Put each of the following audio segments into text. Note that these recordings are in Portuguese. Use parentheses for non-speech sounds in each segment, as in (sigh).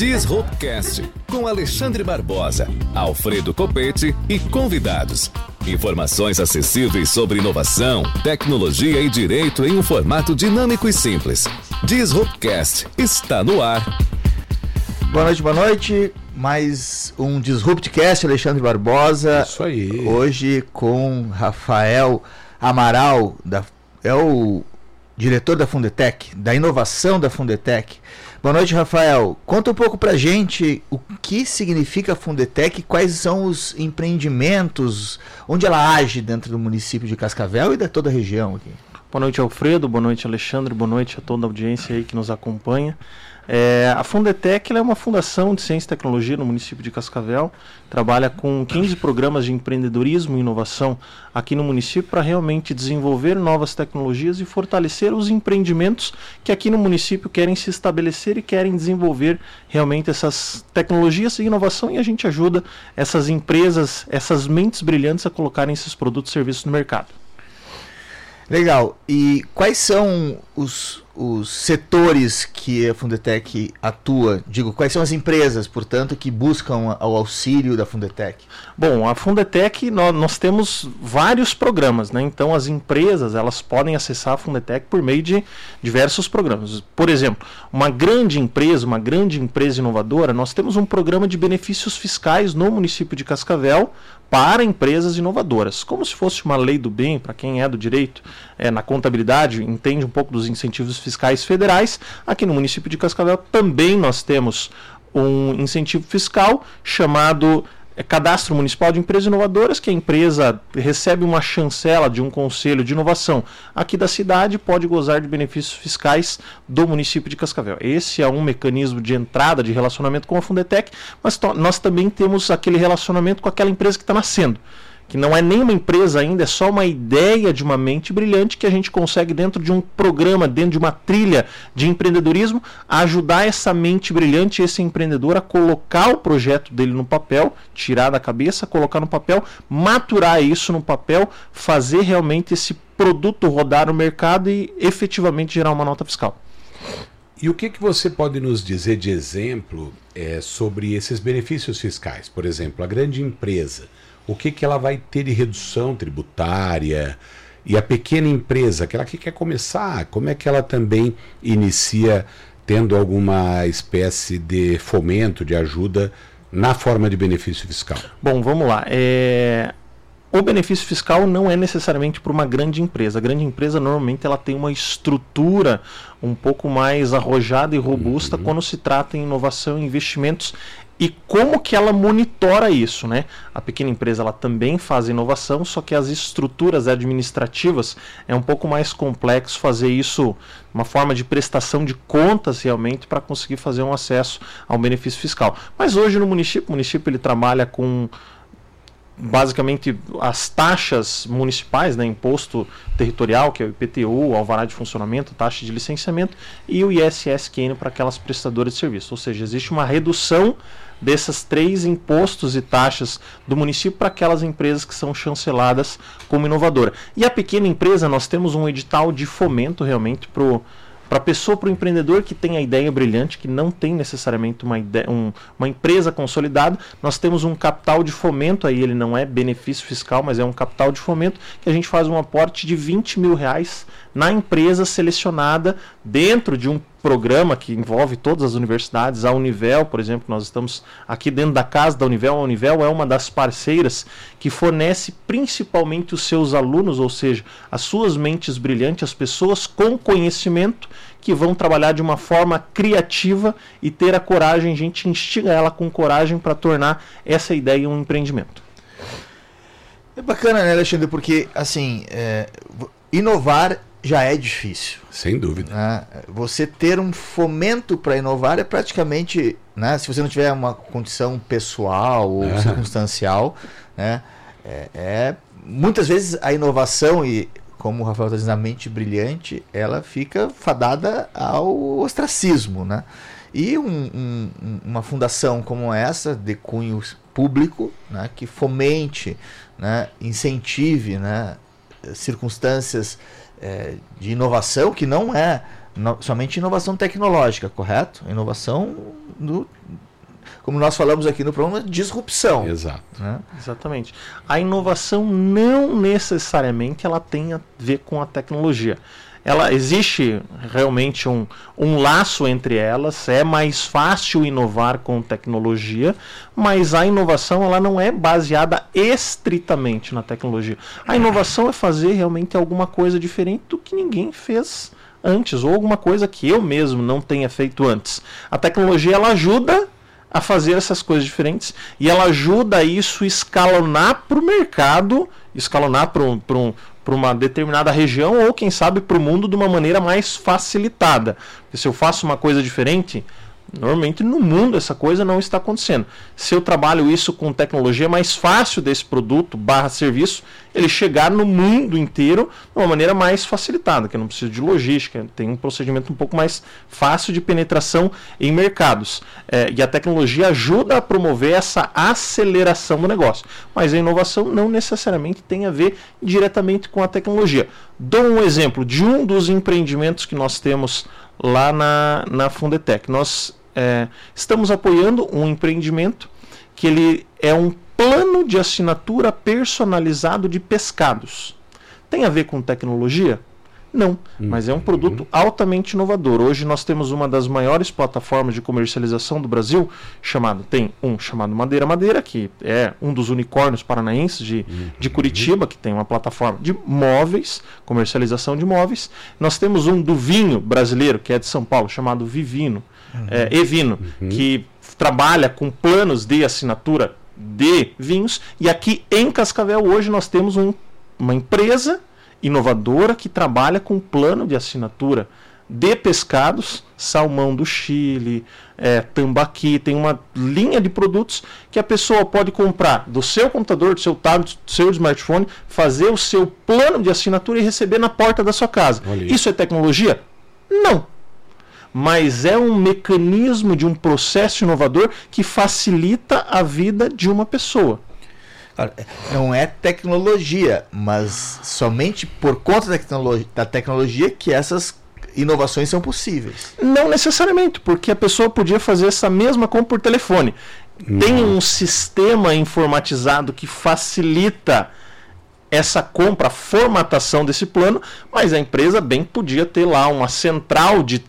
Disruptcast com Alexandre Barbosa, Alfredo Copete e convidados. Informações acessíveis sobre inovação, tecnologia e direito em um formato dinâmico e simples. Disruptcast está no ar. Boa noite, boa noite. Mais um Disruptcast, Alexandre Barbosa. Isso aí. Hoje com Rafael Amaral, da, é o diretor da Fundetec, da inovação da Fundetec. Boa noite, Rafael. Conta um pouco pra gente o que significa a Fundetec, quais são os empreendimentos, onde ela age dentro do município de Cascavel e da toda a região aqui. Boa noite, Alfredo. Boa noite, Alexandre. Boa noite a toda a audiência aí que nos acompanha. É, a Fundetec é uma fundação de ciência e tecnologia no município de Cascavel. Trabalha com 15 programas de empreendedorismo e inovação aqui no município para realmente desenvolver novas tecnologias e fortalecer os empreendimentos que aqui no município querem se estabelecer e querem desenvolver realmente essas tecnologias e inovação e a gente ajuda essas empresas, essas mentes brilhantes a colocarem esses produtos e serviços no mercado. Legal. E quais são os, os setores que a Fundetec atua? Digo, quais são as empresas, portanto, que buscam o auxílio da Fundetec? Bom, a Fundetec, nós, nós, temos vários programas, né? Então, as empresas, elas podem acessar a Fundetec por meio de diversos programas. Por exemplo, uma grande empresa, uma grande empresa inovadora, nós temos um programa de benefícios fiscais no município de Cascavel para empresas inovadoras, como se fosse uma lei do bem, para quem é do direito, é, na contabilidade, entende um pouco dos incentivos fiscais federais. Aqui no município de Cascavel também nós temos um incentivo fiscal chamado é cadastro municipal de empresas inovadoras, que a empresa recebe uma chancela de um conselho de inovação aqui da cidade pode gozar de benefícios fiscais do município de Cascavel. Esse é um mecanismo de entrada de relacionamento com a Fundetec, mas nós também temos aquele relacionamento com aquela empresa que está nascendo que não é nenhuma empresa ainda, é só uma ideia de uma mente brilhante que a gente consegue, dentro de um programa, dentro de uma trilha de empreendedorismo, ajudar essa mente brilhante, esse empreendedor, a colocar o projeto dele no papel, tirar da cabeça, colocar no papel, maturar isso no papel, fazer realmente esse produto rodar no mercado e efetivamente gerar uma nota fiscal. E o que, que você pode nos dizer de exemplo é, sobre esses benefícios fiscais? Por exemplo, a grande empresa o que, que ela vai ter de redução tributária. E a pequena empresa, aquela que quer começar, como é que ela também inicia tendo alguma espécie de fomento, de ajuda na forma de benefício fiscal? Bom, vamos lá. É... O benefício fiscal não é necessariamente para uma grande empresa. A grande empresa normalmente ela tem uma estrutura um pouco mais arrojada e robusta uhum. quando se trata em inovação e investimentos e como que ela monitora isso, né? A pequena empresa ela também faz inovação, só que as estruturas administrativas é um pouco mais complexo fazer isso, uma forma de prestação de contas realmente para conseguir fazer um acesso ao benefício fiscal. Mas hoje no município, o município ele trabalha com basicamente as taxas municipais, né, imposto territorial, que é o IPTU, alvará de funcionamento, taxa de licenciamento, e o ISSQN para aquelas prestadoras de serviço. Ou seja, existe uma redução dessas três impostos e taxas do município para aquelas empresas que são chanceladas como inovadora. E a pequena empresa, nós temos um edital de fomento realmente para para a pessoa, para o empreendedor que tem a ideia brilhante, que não tem necessariamente uma, ideia, um, uma empresa consolidada, nós temos um capital de fomento, aí ele não é benefício fiscal, mas é um capital de fomento, que a gente faz um aporte de 20 mil reais na empresa selecionada dentro de um programa que envolve todas as universidades, a Univel, por exemplo, nós estamos aqui dentro da casa da Univel, a Univel é uma das parceiras que fornece principalmente os seus alunos, ou seja, as suas mentes brilhantes, as pessoas com conhecimento que vão trabalhar de uma forma criativa e ter a coragem, a gente instiga ela com coragem para tornar essa ideia um empreendimento. É bacana, né, Alexandre? Porque, assim, é, inovar já é difícil. Sem dúvida. Né? Você ter um fomento para inovar é praticamente, né? se você não tiver uma condição pessoal ou é. circunstancial, né? É, é, muitas vezes a inovação e como o Rafael está dizendo, a mente brilhante, ela fica fadada ao ostracismo, né? E um, um, uma fundação como essa, de cunho público, né, que fomente, né, incentive né, circunstâncias é, de inovação que não é no, somente inovação tecnológica, correto? Inovação no como nós falamos aqui no programa, disrupção. Exato. Né? Exatamente. A inovação não necessariamente ela tem a ver com a tecnologia. Ela existe realmente um, um laço entre elas. É mais fácil inovar com tecnologia, mas a inovação ela não é baseada estritamente na tecnologia. A inovação é fazer realmente alguma coisa diferente do que ninguém fez antes ou alguma coisa que eu mesmo não tenha feito antes. A tecnologia ela ajuda a fazer essas coisas diferentes e ela ajuda isso escalonar para o mercado, escalonar para um, um, uma determinada região ou, quem sabe, para o mundo de uma maneira mais facilitada. Porque se eu faço uma coisa diferente, Normalmente no mundo essa coisa não está acontecendo. Se eu trabalho isso com tecnologia, é mais fácil desse produto barra serviço ele chegar no mundo inteiro de uma maneira mais facilitada, que eu não preciso de logística, tem um procedimento um pouco mais fácil de penetração em mercados. É, e a tecnologia ajuda a promover essa aceleração do negócio. Mas a inovação não necessariamente tem a ver diretamente com a tecnologia. Dou um exemplo de um dos empreendimentos que nós temos lá na, na Fundetec. Nós é, estamos apoiando um empreendimento que ele é um plano de assinatura personalizado de pescados. Tem a ver com tecnologia? Não, mas é um produto altamente inovador. Hoje nós temos uma das maiores plataformas de comercialização do Brasil, chamado tem um chamado Madeira Madeira, que é um dos unicórnios paranaenses de, de Curitiba, que tem uma plataforma de móveis, comercialização de móveis. Nós temos um do vinho brasileiro, que é de São Paulo, chamado Vivino, uhum. É, Evino, uhum. que trabalha com planos de assinatura de vinhos. E aqui em Cascavel hoje nós temos um, uma empresa inovadora que trabalha com plano de assinatura de pescados, salmão do Chile, é, tambaqui, tem uma linha de produtos que a pessoa pode comprar do seu computador, do seu tablet, do seu smartphone, fazer o seu plano de assinatura e receber na porta da sua casa. Isso é tecnologia? Não. Mas é um mecanismo de um processo inovador que facilita a vida de uma pessoa. Não é tecnologia, mas somente por conta da tecnologia, da tecnologia que essas inovações são possíveis. Não necessariamente, porque a pessoa podia fazer essa mesma compra por telefone. Não. Tem um sistema informatizado que facilita essa compra, a formatação desse plano, mas a empresa bem podia ter lá uma central de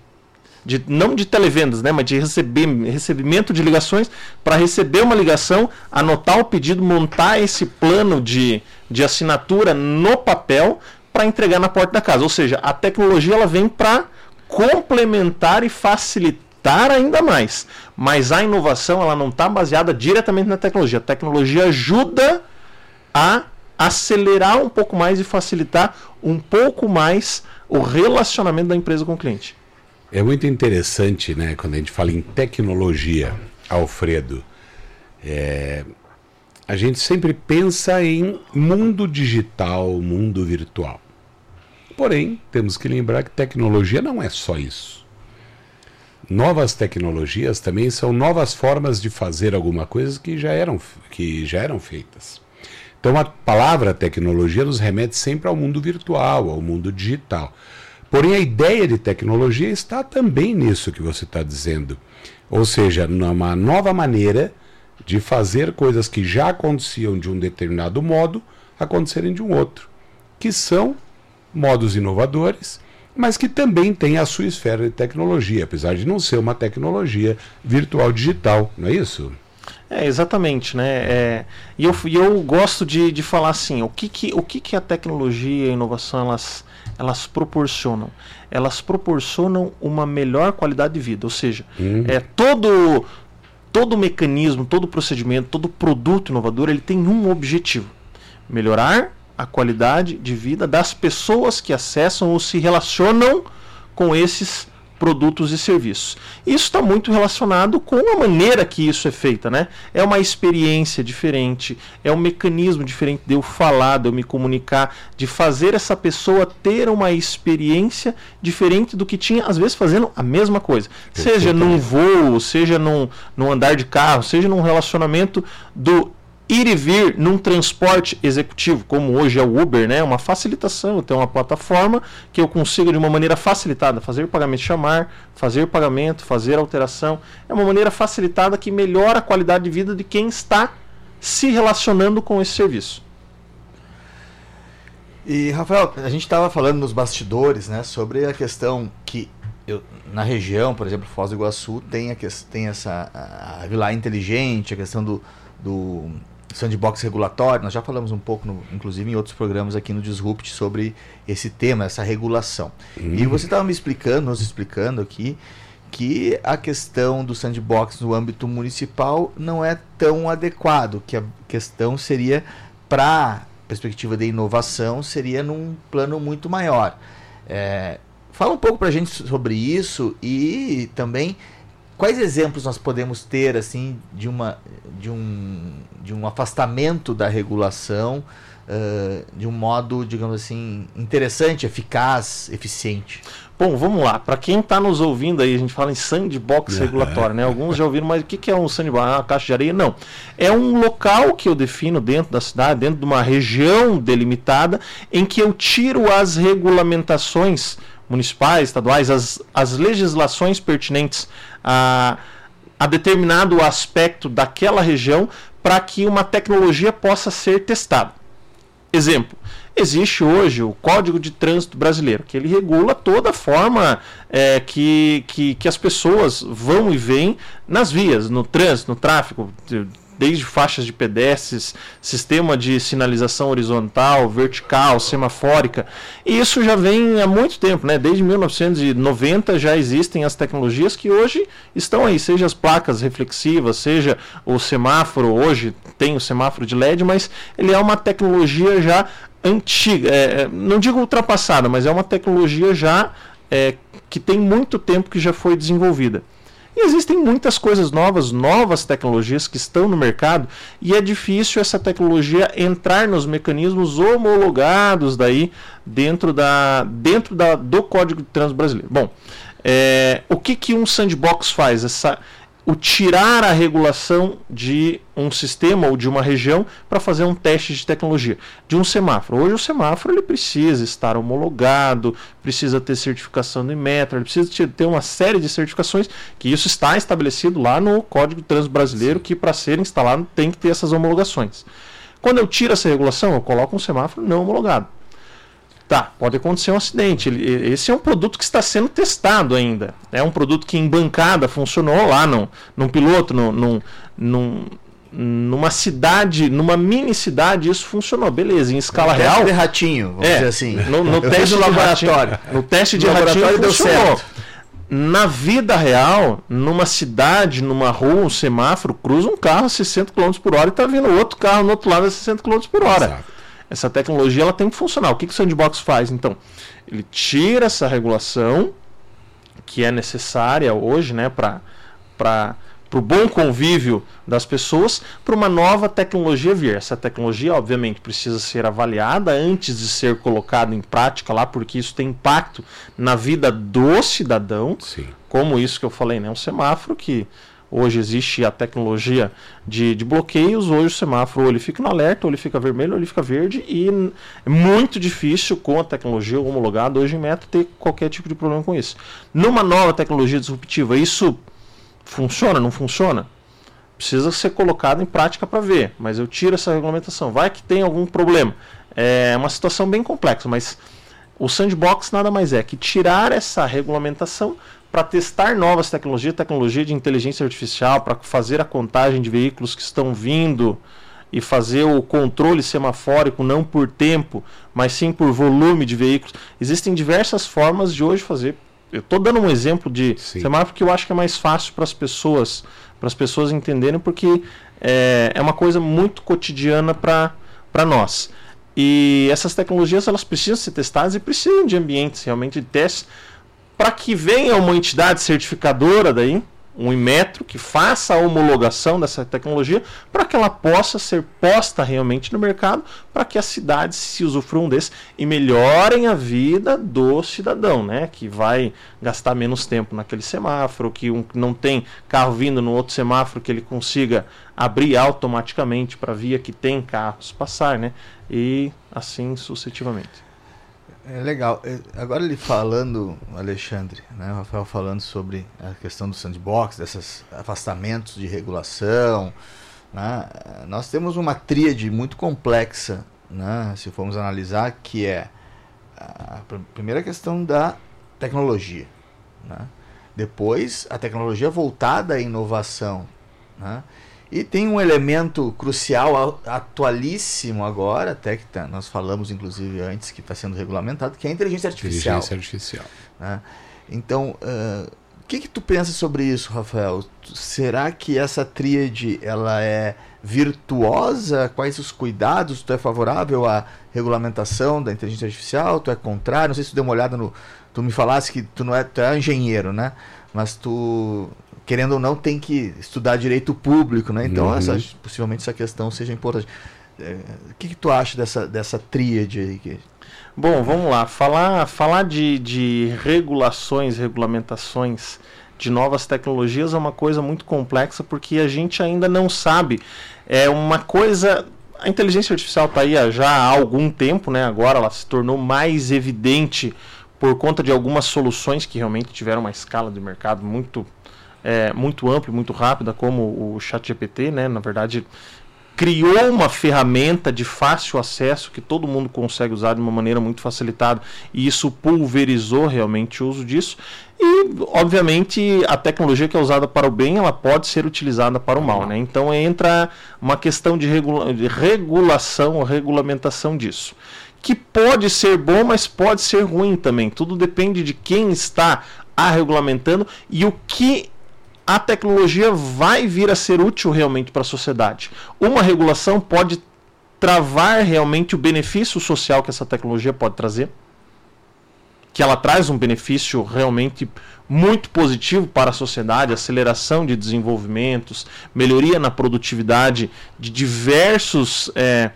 de, não de televendas, né, mas de receber, recebimento de ligações, para receber uma ligação, anotar o pedido, montar esse plano de, de assinatura no papel para entregar na porta da casa. Ou seja, a tecnologia ela vem para complementar e facilitar ainda mais. Mas a inovação ela não está baseada diretamente na tecnologia. A tecnologia ajuda a acelerar um pouco mais e facilitar um pouco mais o relacionamento da empresa com o cliente. É muito interessante, né, quando a gente fala em tecnologia, Alfredo. É, a gente sempre pensa em mundo digital, mundo virtual. Porém, temos que lembrar que tecnologia não é só isso. Novas tecnologias também são novas formas de fazer alguma coisa que já eram, que já eram feitas. Então a palavra tecnologia nos remete sempre ao mundo virtual, ao mundo digital. Porém, a ideia de tecnologia está também nisso que você está dizendo. Ou seja, numa nova maneira de fazer coisas que já aconteciam de um determinado modo acontecerem de um outro. Que são modos inovadores, mas que também têm a sua esfera de tecnologia, apesar de não ser uma tecnologia virtual digital, não é isso? É, exatamente, né? É, e eu, eu gosto de, de falar assim, o que, que, o que, que a tecnologia e a inovação elas elas proporcionam? Elas proporcionam uma melhor qualidade de vida, ou seja, uhum. é todo todo mecanismo, todo procedimento, todo produto inovador, ele tem um objetivo: melhorar a qualidade de vida das pessoas que acessam ou se relacionam com esses produtos e serviços. Isso está muito relacionado com a maneira que isso é feita, né? É uma experiência diferente, é um mecanismo diferente de eu falar, de eu me comunicar, de fazer essa pessoa ter uma experiência diferente do que tinha, às vezes, fazendo a mesma coisa. Seja num voo, seja num, num andar de carro, seja num relacionamento do ir e vir num transporte executivo, como hoje é o Uber, né? Uma facilitação, tenho uma plataforma que eu consigo de uma maneira facilitada fazer pagamento, chamar, fazer pagamento, fazer alteração. É uma maneira facilitada que melhora a qualidade de vida de quem está se relacionando com esse serviço. E Rafael, a gente estava falando nos bastidores, né, sobre a questão que eu, na região, por exemplo, Foz do Iguaçu tem, a, tem essa a, a Vila Inteligente, a questão do, do sandbox regulatório. Nós já falamos um pouco, no, inclusive em outros programas aqui no Disrupt, sobre esse tema, essa regulação. Uhum. E você estava me explicando, nos explicando aqui, que a questão do sandbox no âmbito municipal não é tão adequado, que a questão seria para perspectiva de inovação seria num plano muito maior. É, fala um pouco para a gente sobre isso e também quais exemplos nós podemos ter assim de uma de um de um afastamento da regulação uh, de um modo digamos assim interessante eficaz eficiente Bom, vamos lá. Para quem está nos ouvindo aí, a gente fala em sandbox regulatório, né? Alguns já ouviram, mas o que é um sandbox? Ah, uma caixa de areia? Não. É um local que eu defino dentro da cidade, dentro de uma região delimitada, em que eu tiro as regulamentações municipais, estaduais, as, as legislações pertinentes a, a determinado aspecto daquela região para que uma tecnologia possa ser testada. Exemplo, existe hoje o Código de Trânsito Brasileiro, que ele regula toda a forma é, que, que, que as pessoas vão e vêm nas vias, no trânsito, no tráfego, desde faixas de pedestres, sistema de sinalização horizontal, vertical, semafórica. E isso já vem há muito tempo, né? Desde 1990 já existem as tecnologias que hoje estão aí, seja as placas reflexivas, seja o semáforo, hoje tem o semáforo de LED, mas ele é uma tecnologia já antiga, é, é, não digo ultrapassada, mas é uma tecnologia já é, que tem muito tempo que já foi desenvolvida. E existem muitas coisas novas, novas tecnologias que estão no mercado e é difícil essa tecnologia entrar nos mecanismos homologados daí dentro, da, dentro da, do Código de Trânsito Brasileiro. Bom, é, o que, que um sandbox faz? Essa, o tirar a regulação de um sistema ou de uma região para fazer um teste de tecnologia de um semáforo. Hoje o semáforo ele precisa estar homologado, precisa ter certificação do Inmetro, ele precisa ter uma série de certificações que isso está estabelecido lá no Código Trânsito Brasileiro que para ser instalado tem que ter essas homologações. Quando eu tiro essa regulação, eu coloco um semáforo não homologado. Tá, pode acontecer um acidente. Esse é um produto que está sendo testado ainda. É um produto que em bancada funcionou lá num, num piloto, num, num, num numa cidade, numa mini cidade, isso funcionou. Beleza, em escala real. Teste de ratinho, vamos é, dizer assim. No, no (laughs) teste de laboratório. No teste de no ratinho deu certo. Na vida real, numa cidade, numa rua, um semáforo, cruza um carro a 60 km por hora e está vindo outro carro no outro lado a 60 km por hora. Exato. Essa tecnologia ela tem que funcionar. O que, que o Sandbox faz? Então, ele tira essa regulação que é necessária hoje né, para o bom convívio das pessoas para uma nova tecnologia vir. Essa tecnologia, obviamente, precisa ser avaliada antes de ser colocada em prática lá, porque isso tem impacto na vida do cidadão. Sim. Como isso que eu falei, né? Um semáforo que Hoje existe a tecnologia de, de bloqueios, hoje o semáforo ou ele fica no alerta, ou ele fica vermelho, ou ele fica verde, e é muito difícil com a tecnologia homologada hoje em meta ter qualquer tipo de problema com isso. Numa nova tecnologia disruptiva, isso funciona, não funciona? Precisa ser colocado em prática para ver, mas eu tiro essa regulamentação. Vai que tem algum problema. É uma situação bem complexa, mas o sandbox nada mais é que tirar essa regulamentação para testar novas tecnologias, tecnologia de inteligência artificial, para fazer a contagem de veículos que estão vindo e fazer o controle semafórico não por tempo, mas sim por volume de veículos. Existem diversas formas de hoje fazer. Eu estou dando um exemplo de sim. semáforo que eu acho que é mais fácil para as pessoas, para as pessoas entenderem, porque é, é uma coisa muito cotidiana para nós. E essas tecnologias elas precisam ser testadas e precisam de ambientes realmente de testes para que venha uma entidade certificadora daí, um Inmetro que faça a homologação dessa tecnologia para que ela possa ser posta realmente no mercado, para que as cidades se usufruam desse e melhorem a vida do cidadão, né? Que vai gastar menos tempo naquele semáforo, que um, não tem carro vindo no outro semáforo que ele consiga abrir automaticamente para via que tem carros passar, né? E assim sucessivamente. É legal. É, agora ele falando, Alexandre, né, o Rafael falando sobre a questão do sandbox, desses afastamentos de regulação. Né, nós temos uma tríade muito complexa, né, se formos analisar, que é a primeira questão da tecnologia. Né, depois, a tecnologia voltada à inovação. Né, e tem um elemento crucial, atualíssimo agora, até que tá, nós falamos inclusive antes que está sendo regulamentado, que é a inteligência artificial. Inteligência artificial. Né? Então, uh, o que, que tu pensa sobre isso, Rafael? Será que essa tríade ela é virtuosa? Quais os cuidados? Tu é favorável à regulamentação da inteligência artificial? Tu é contrário? Não sei se tu deu uma olhada no. Tu me falasse que tu não é, tu é engenheiro, né? Mas tu querendo ou não, tem que estudar direito público, né? Então, uhum. essa, possivelmente essa questão seja importante. É, o que, que, tu acha dessa, dessa tríade aí? Que... Bom, vamos lá. Falar, falar de, de regulações, regulamentações de novas tecnologias é uma coisa muito complexa porque a gente ainda não sabe. É uma coisa. A inteligência artificial está aí já há algum tempo, né? Agora ela se tornou mais evidente por conta de algumas soluções que realmente tiveram uma escala de mercado muito é, muito ampla e muito rápida, como o ChatGPT, né? Na verdade, criou uma ferramenta de fácil acesso que todo mundo consegue usar de uma maneira muito facilitada e isso pulverizou realmente o uso disso. E, obviamente, a tecnologia que é usada para o bem, ela pode ser utilizada para o mal. Né? Então entra uma questão de, regula de regulação ou regulamentação disso. Que pode ser bom, mas pode ser ruim também. Tudo depende de quem está a regulamentando e o que a tecnologia vai vir a ser útil realmente para a sociedade. Uma regulação pode travar realmente o benefício social que essa tecnologia pode trazer, que ela traz um benefício realmente muito positivo para a sociedade, aceleração de desenvolvimentos, melhoria na produtividade de diversos é,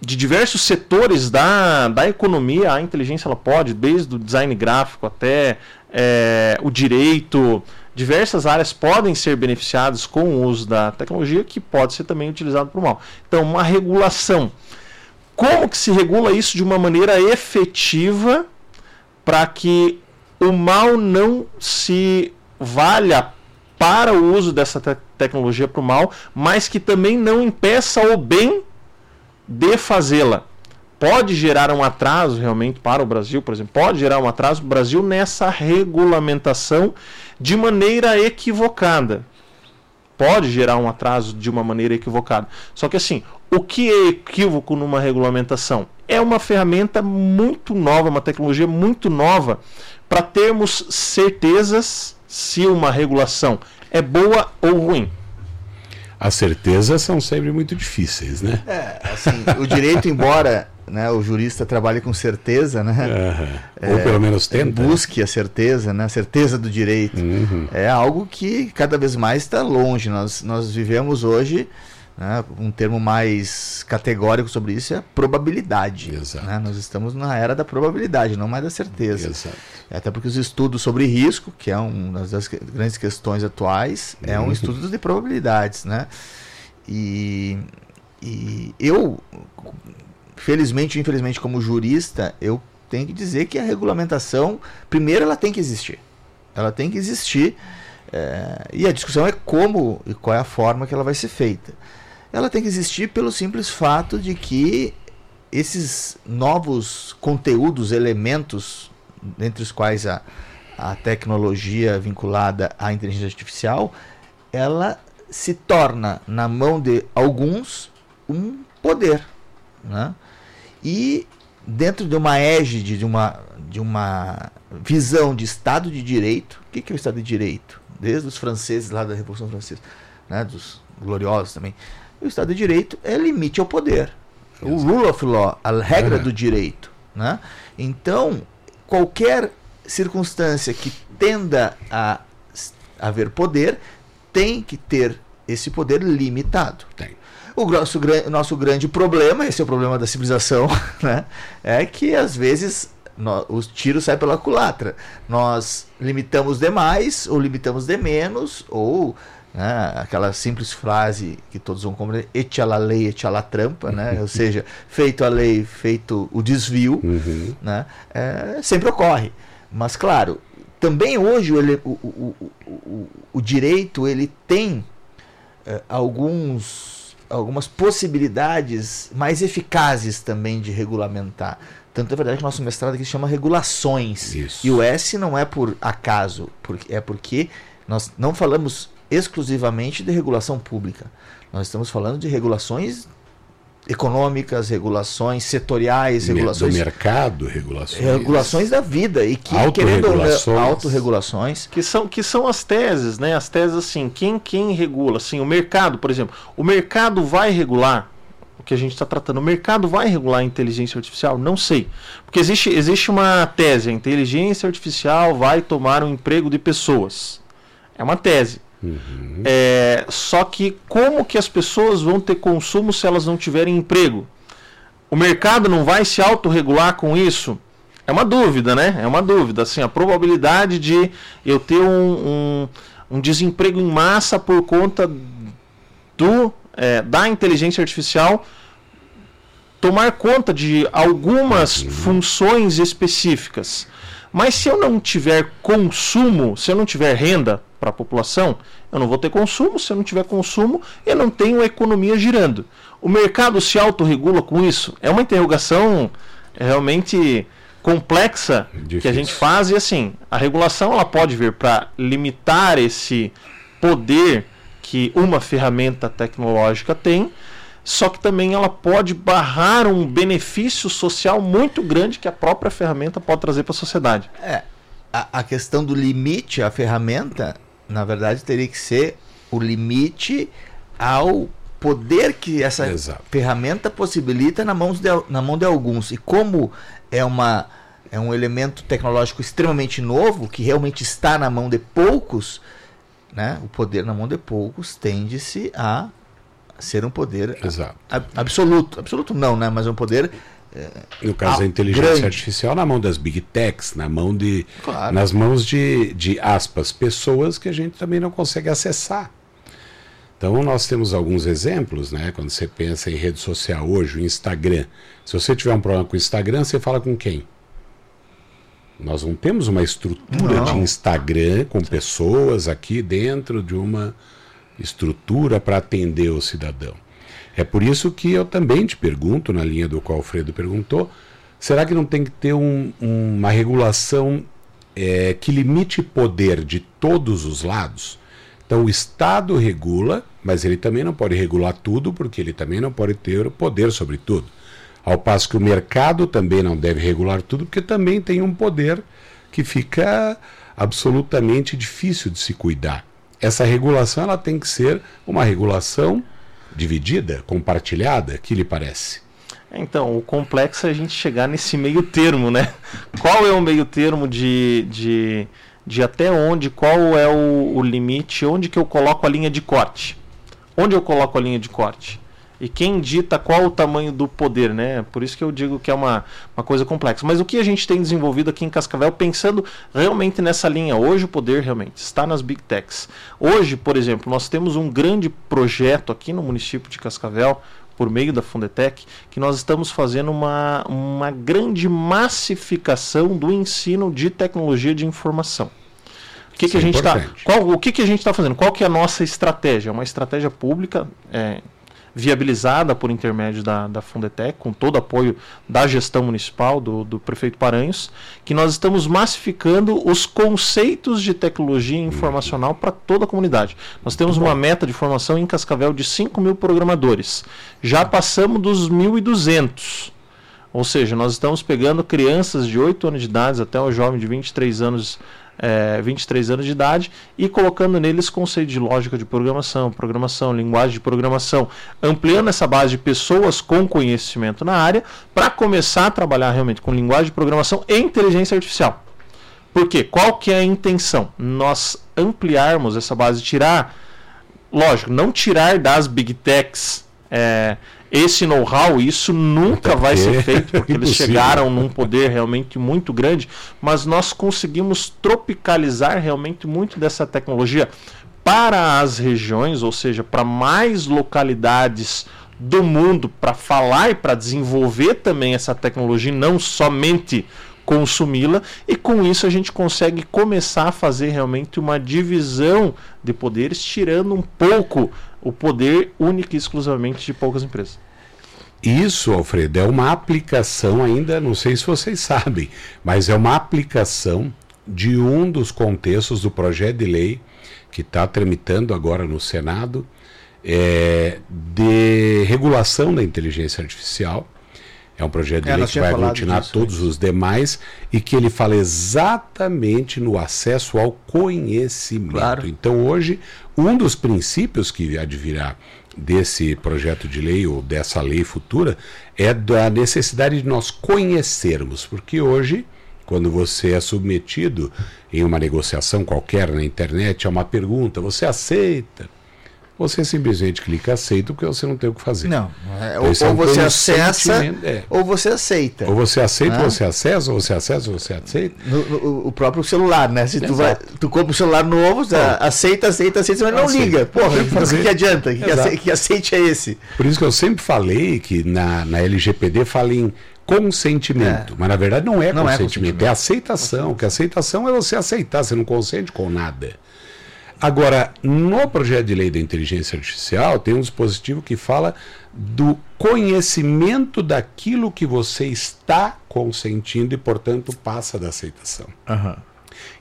de diversos setores da, da economia, a inteligência ela pode, desde o design gráfico até é, o direito, diversas áreas podem ser beneficiadas com o uso da tecnologia que pode ser também utilizado para o mal. Então, uma regulação. Como que se regula isso de uma maneira efetiva para que o mal não se valha para o uso dessa te tecnologia para o mal, mas que também não impeça o bem de fazê-la? Pode gerar um atraso realmente para o Brasil, por exemplo, pode gerar um atraso para o Brasil nessa regulamentação de maneira equivocada. Pode gerar um atraso de uma maneira equivocada. Só que assim, o que é equívoco numa regulamentação? É uma ferramenta muito nova, uma tecnologia muito nova para termos certezas se uma regulação é boa ou ruim. As certezas são sempre muito difíceis, né? É, assim, o direito, embora né, o jurista trabalhe com certeza, né? Uhum. Ou pelo menos tenta. Busque a certeza, né? A certeza do direito. Uhum. É algo que cada vez mais está longe. Nós, nós vivemos hoje, né, um termo mais categórico sobre isso é probabilidade. Né? Nós estamos na era da probabilidade, não mais da certeza. Exato. Até porque os estudos sobre risco, que é uma das grandes questões atuais, uhum. é um uhum. estudo de probabilidades, né? E, e eu felizmente ou infelizmente, como jurista, eu tenho que dizer que a regulamentação, primeiro, ela tem que existir. Ela tem que existir. É, e a discussão é como e qual é a forma que ela vai ser feita. Ela tem que existir pelo simples fato de que esses novos conteúdos, elementos, entre os quais a, a tecnologia vinculada à inteligência artificial, ela se torna, na mão de alguns, um poder. Né? E dentro de uma égide, de uma, de uma visão de Estado de Direito, o que, que é o Estado de Direito? Desde os franceses lá da Revolução Francesa, né, dos gloriosos também. O Estado de Direito é limite ao poder. O rule of law, a regra é. do direito. Né? Então, qualquer circunstância que tenda a haver poder, tem que ter esse poder limitado. Tem. O nosso, o nosso grande problema, esse é o problema da civilização, (laughs) né? é que às vezes os tiros saem pela culatra. Nós limitamos demais, ou limitamos de menos, ou né, aquela simples frase que todos vão compreender, ete la lei, ete la trampa, né? ou seja, (laughs) feito a lei, feito o desvio, Uhum. né? É, sempre ocorre. Mas, claro, também hoje o, ele- o, o, o, o, direito ele tem eh, alguns, algumas possibilidades mais eficazes também de regulamentar. Tanto é verdade que nosso mestrado aqui se chama regulações. Isso. E o S não é por acaso, porque, é porque nós não falamos exclusivamente de regulação pública. Nós estamos falando de regulações econômicas, regulações setoriais, Do regulações mercado, regulações. regulações da vida e que Autorregulações. querendo autorregulações Que são, que são as teses, né? As teses assim, quem, quem regula? Assim, o mercado, por exemplo, o mercado vai regular o que a gente está tratando. O mercado vai regular a inteligência artificial? Não sei. Porque existe, existe uma tese, a inteligência artificial vai tomar o emprego de pessoas. É uma tese. Uhum. É, só que como que as pessoas vão ter consumo se elas não tiverem emprego? O mercado não vai se autorregular com isso? É uma dúvida, né? É uma dúvida. Assim, a probabilidade de eu ter um, um, um desemprego em massa por conta do, é, da inteligência artificial tomar conta de algumas funções específicas. Mas se eu não tiver consumo, se eu não tiver renda para a população, eu não vou ter consumo. Se eu não tiver consumo, eu não tenho economia girando. O mercado se autorregula com isso? É uma interrogação realmente complexa que a Difícil. gente faz e assim, a regulação ela pode vir para limitar esse poder que uma ferramenta tecnológica tem, só que também ela pode barrar um benefício social muito grande que a própria ferramenta pode trazer para a sociedade. É, a, a questão do limite à ferramenta, na verdade, teria que ser o limite ao poder que essa Exato. ferramenta possibilita na mão, de, na mão de alguns. E como é, uma, é um elemento tecnológico extremamente novo, que realmente está na mão de poucos, né, o poder na mão de poucos tende-se a ser um poder Exato. ab- absoluto. Absoluto não, né, mas é um poder No caso Ah, da inteligência grande. artificial, na mão das big techs, na mão de. Claro. Nas mãos de, de aspas, pessoas que a gente também não consegue acessar. Então nós temos alguns exemplos, né? Quando você pensa em rede social hoje, o Instagram. Se você tiver um problema com o Instagram, você fala com quem? Nós não temos uma estrutura Não. de Instagram com pessoas aqui dentro de uma estrutura para atender o cidadão. É por isso que eu também te pergunto, na linha do qual o Alfredo perguntou, será que não tem que ter um- uma regulação eh, que limite poder de todos os lados? Então o Estado regula, mas ele também não pode regular tudo, porque ele também não pode ter poder sobre tudo. Ao passo que o mercado também não deve regular tudo, porque também tem um poder que fica absolutamente difícil de se cuidar. Essa regulação ela tem que ser uma regulação dividida, compartilhada, que lhe parece? Então, o complexo é a gente chegar nesse meio termo, né? (laughs) Qual é o meio termo de, de, de até onde, qual é o, o limite, onde que eu coloco a linha de corte? Onde eu coloco a linha de corte? E quem dita qual o tamanho do poder, né? Por isso que eu digo que é uma, uma coisa complexa. Mas o que a gente tem desenvolvido aqui em Cascavel, pensando realmente nessa linha, hoje o poder realmente está nas big techs. Hoje, por exemplo, nós temos um grande projeto aqui no município de Cascavel, por meio da Fundetec, que nós estamos fazendo uma, uma grande massificação do ensino de tecnologia de informação. O que, que a é gente está o que, que a gente está fazendo? Qual que é a nossa estratégia? É Uma estratégia pública é, viabilizada por intermédio da, da Fundetec, com todo o apoio da gestão municipal, do, do prefeito Paranhos, que nós estamos massificando os conceitos de tecnologia informacional para toda a comunidade. Nós temos uma meta de formação em Cascavel de 5 mil programadores. Já passamos dos 1.200. Ou seja, nós estamos pegando crianças de 8 anos de idade até o jovem de 23 anos, é, 23 anos de idade e colocando neles conceitos de lógica de programação, programação, linguagem de programação, ampliando essa base de pessoas com conhecimento na área para começar a trabalhar realmente com linguagem de programação e inteligência artificial. Por quê? Qual que é a intenção? Nós ampliarmos essa base, tirar, lógico, não tirar das big techs é, esse know-how, isso nunca vai ser feito, porque (laughs) eles chegaram num poder realmente muito grande, mas nós conseguimos tropicalizar realmente muito dessa tecnologia para as regiões, ou seja, para mais localidades do mundo, para falar e para desenvolver também essa tecnologia, não somente consumi-la, e com isso a gente consegue começar a fazer realmente uma divisão de poderes, tirando um pouco o poder único e exclusivamente de poucas empresas. Isso, Alfredo, é uma aplicação ainda, não sei se vocês sabem, mas é uma aplicação de um dos contextos do projeto de lei que está tramitando agora no Senado é, de regulação da inteligência artificial. É um projeto de é, lei que vai aglutinar disso, todos os demais e que ele fala exatamente no acesso ao conhecimento. Claro. Então, hoje, um dos princípios que advirá desse projeto de lei ou dessa lei futura é da necessidade de nós conhecermos, porque hoje, quando você é submetido em uma negociação qualquer na internet a uma pergunta, você aceita? Você simplesmente clica aceito porque você não tem o que fazer. Não. É, ou, é um você acessa é. ou você aceita. Ou você aceita, ou você acessa, ou você acessa, ou você aceita. No, no, o próprio celular, né? Se tu, vai, tu compra um celular novo, aceita, aceita, aceita, mas não aceita. liga. Porra, o que adianta? Que, ace, que aceite é esse? Por isso que eu sempre falei que na, na LGPD fala em consentimento. É. Mas na verdade não é, não é consentimento, é consentimento, é aceitação. Que aceitação é você aceitar, você não consente com nada. Agora, no projeto de lei da inteligência artificial, tem um dispositivo que fala do conhecimento daquilo que você está consentindo e, portanto, passa da aceitação. Uhum.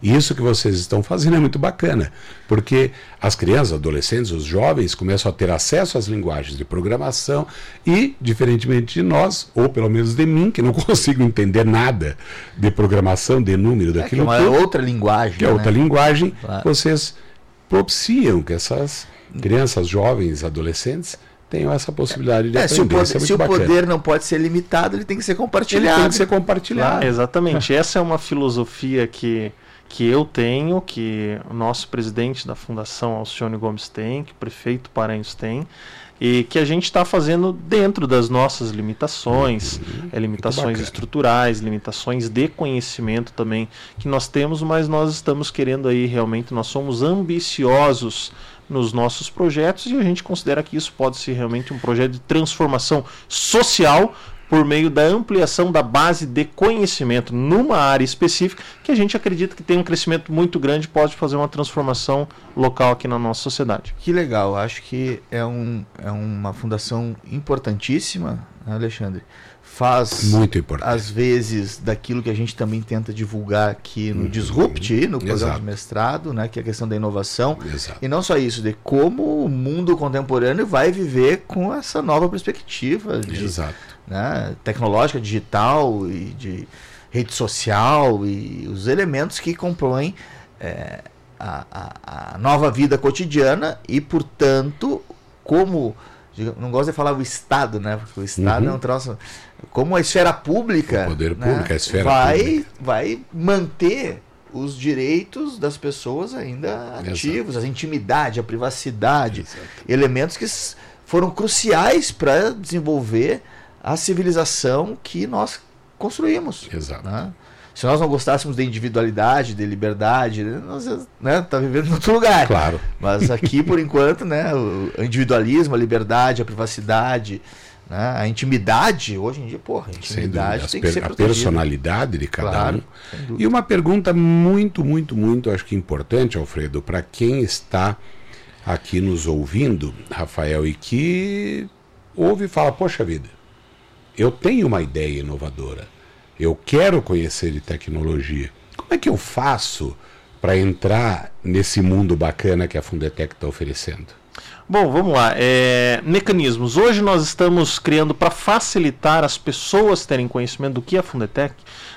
Isso que vocês estão fazendo é muito bacana, porque as crianças, adolescentes, os jovens começam a ter acesso às linguagens de programação e, diferentemente de nós, ou pelo menos de mim, que não (laughs) consigo entender nada de programação, de número daquilo. É, que é uma outra linguagem. Que é né? outra linguagem, claro. vocês propiciam que essas crianças, jovens, adolescentes tenham essa possibilidade de é, aprender. Se o, poder, é se o poder, não pode ser limitado, ele tem que ser compartilhado. Ele tem que ser compartilhado. Ah, exatamente. (laughs) Essa é uma filosofia que, que eu tenho, que o nosso presidente da Fundação Alcione Gomes tem, que o prefeito Paranhos tem, e que a gente está fazendo dentro das nossas limitações, uhum, é, limitações estruturais, limitações de conhecimento também que nós temos, mas nós estamos querendo aí realmente, nós somos ambiciosos nos nossos projetos e a gente considera que isso pode ser realmente um projeto de transformação social por meio da ampliação da base de conhecimento numa área específica que a gente acredita que tem um crescimento muito grande pode fazer uma transformação local aqui na nossa sociedade. Que legal, acho que é, um, é uma fundação importantíssima, né, Alexandre. Faz, muito importante. às vezes, daquilo que a gente também tenta divulgar aqui no uhum. Disrupt, no programa Exato. de mestrado, né, que é a questão da inovação. Exato. E não só isso, de como o mundo contemporâneo vai viver com essa nova perspectiva. De, Exato né, tecnológica, digital e de rede social e os elementos que compõem é, a, a, a, nova vida cotidiana e, portanto, como não gosto de falar o Estado, né? Porque o Estado uhum. é um troço. Como a esfera pública. O poder né, público, a esfera vai, pública. Vai manter os direitos das pessoas ainda ativos, Exato. a intimidade, a privacidade, Exato. elementos que foram cruciais para desenvolver a civilização que nós construímos. Exato. Né? Se nós não gostássemos de individualidade, de liberdade, nós né, tá vivendo em outro lugar. Claro. Mas aqui, por enquanto, né, o individualismo, a liberdade, a privacidade, né, a intimidade, hoje em dia, porra, a intimidade tem que ser A personalidade de cada claro, um. E uma pergunta muito, muito, muito, acho que importante, Alfredo, para quem está aqui nos ouvindo, Rafael, e que ouve e fala, poxa vida, eu tenho uma ideia inovadora, eu quero conhecer de tecnologia. Como é que eu faço para entrar nesse mundo bacana que a Fundetec está oferecendo? Bom, vamos lá. É, mecanismos. Hoje nós estamos criando para facilitar as pessoas terem conhecimento do que é a Fundetec.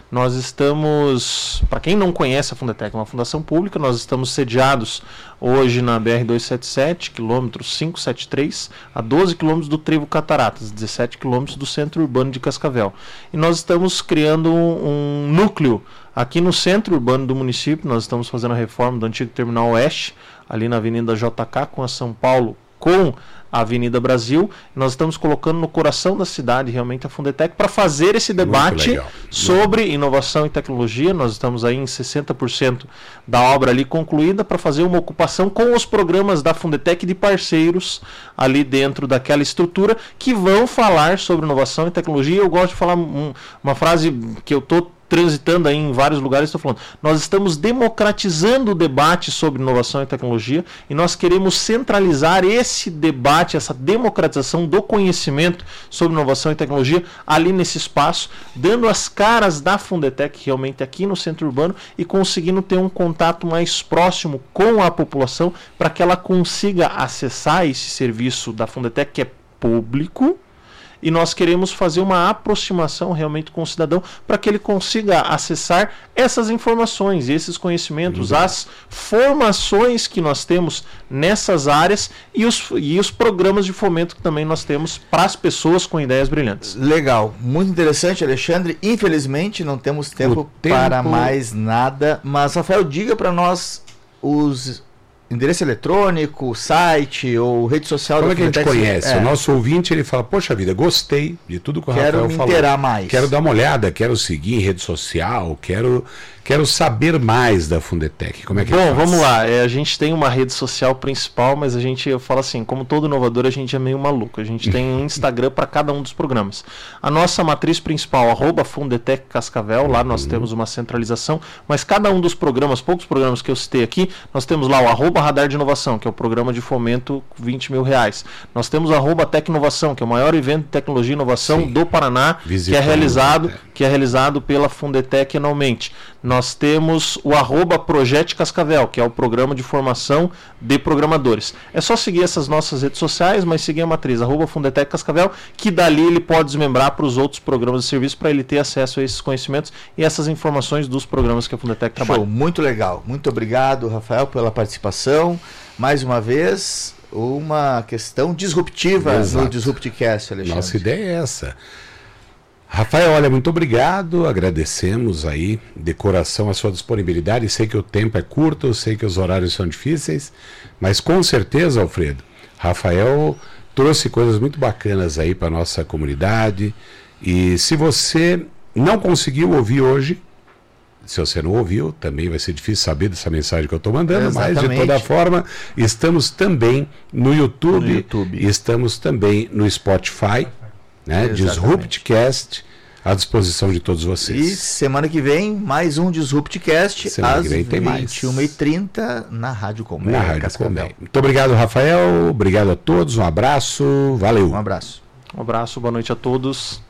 Nós estamos, para quem não conhece a Fundetec, é uma fundação pública, nós estamos sediados hoje na BR-277, quilômetro 573, a 12 quilômetros do Trevo Cataratas, 17 quilômetros do centro urbano de Cascavel. E nós estamos criando um, um núcleo aqui no centro urbano do município, nós estamos fazendo a reforma do antigo Terminal Oeste, ali na Avenida JK com a São Paulo, com a Avenida Brasil. Nós estamos colocando no coração da cidade realmente a Fundetec para fazer esse debate sobre inovação e tecnologia. Nós estamos aí em 60% da obra ali concluída para fazer uma ocupação com os programas da Fundetec de parceiros ali dentro daquela estrutura que vão falar sobre inovação e tecnologia. Eu gosto de falar um, uma frase que eu estou transitando aí em vários lugares, estou falando. Nós estamos democratizando o debate sobre inovação e tecnologia e nós queremos centralizar esse debate, essa democratização do conhecimento sobre inovação e tecnologia ali nesse espaço, dando as caras da Fundetec realmente aqui no centro urbano e conseguindo ter um contato mais próximo com a população para que ela consiga acessar esse serviço da Fundetec que é público e nós queremos fazer uma aproximação realmente com o cidadão para que ele consiga acessar essas informações, esses conhecimentos, uhum. as formações que nós temos nessas áreas e os, e os programas de fomento que também nós temos para as pessoas com ideias brilhantes. Legal, muito interessante, Alexandre. Infelizmente não temos tempo, tempo... para mais nada, mas Rafael, diga para nós os endereço eletrônico, site ou rede social Como é que a gente conhece? É. O nosso ouvinte ele fala: Poxa vida, gostei de tudo que o quero Rafael falou. Quero me mais. Quero dar uma olhada, quero seguir em rede social, quero Quero saber mais da Fundetec. Como é que Bom, vamos lá. É, a gente tem uma rede social principal, mas a gente, eu falo assim, como todo inovador, a gente é meio maluco. A gente tem um (laughs) Instagram para cada um dos programas. A nossa matriz principal, arroba Fundetec Cascavel, lá nós uhum. temos uma centralização, mas cada um dos programas, poucos programas que eu citei aqui, nós temos lá o arroba Radar de Inovação, que é o programa de fomento 20 mil reais. Nós temos o arroba Tecnovação, que é o maior evento de tecnologia e inovação Sim. do Paraná, que é realizado, que é realizado pela Fundetec anualmente. Nós temos o arroba Projete Cascavel, que é o programa de formação de programadores. É só seguir essas nossas redes sociais, mas seguir a matriz, arroba Fundetec Cascavel, que dali ele pode desmembrar para os outros programas de serviço para ele ter acesso a esses conhecimentos e essas informações dos programas que a Fundetec trabalha. Show, muito legal. Muito obrigado, Rafael, pela participação. Mais uma vez, uma questão disruptiva Exato. no Disruptcast, Alexandre. Nossa ideia é essa. Rafael, olha, muito obrigado. Agradecemos aí de coração a sua disponibilidade. Sei que o tempo é curto, sei que os horários são difíceis, mas com certeza, Alfredo, Rafael trouxe coisas muito bacanas aí para nossa comunidade. E se você não conseguiu ouvir hoje, se você não ouviu, também vai ser difícil saber dessa mensagem que eu estou mandando, Exatamente. mas de toda forma, estamos também no YouTube, no YouTube. estamos também no Spotify né? Disruptcast à disposição de todos vocês. E semana que vem, mais um Disruptcast semana às 21h30 na Rádio Comé. Na Rádio Comé. Muito obrigado, Rafael. Obrigado a todos. Um abraço. Valeu. Um abraço. Um abraço. Boa noite a todos.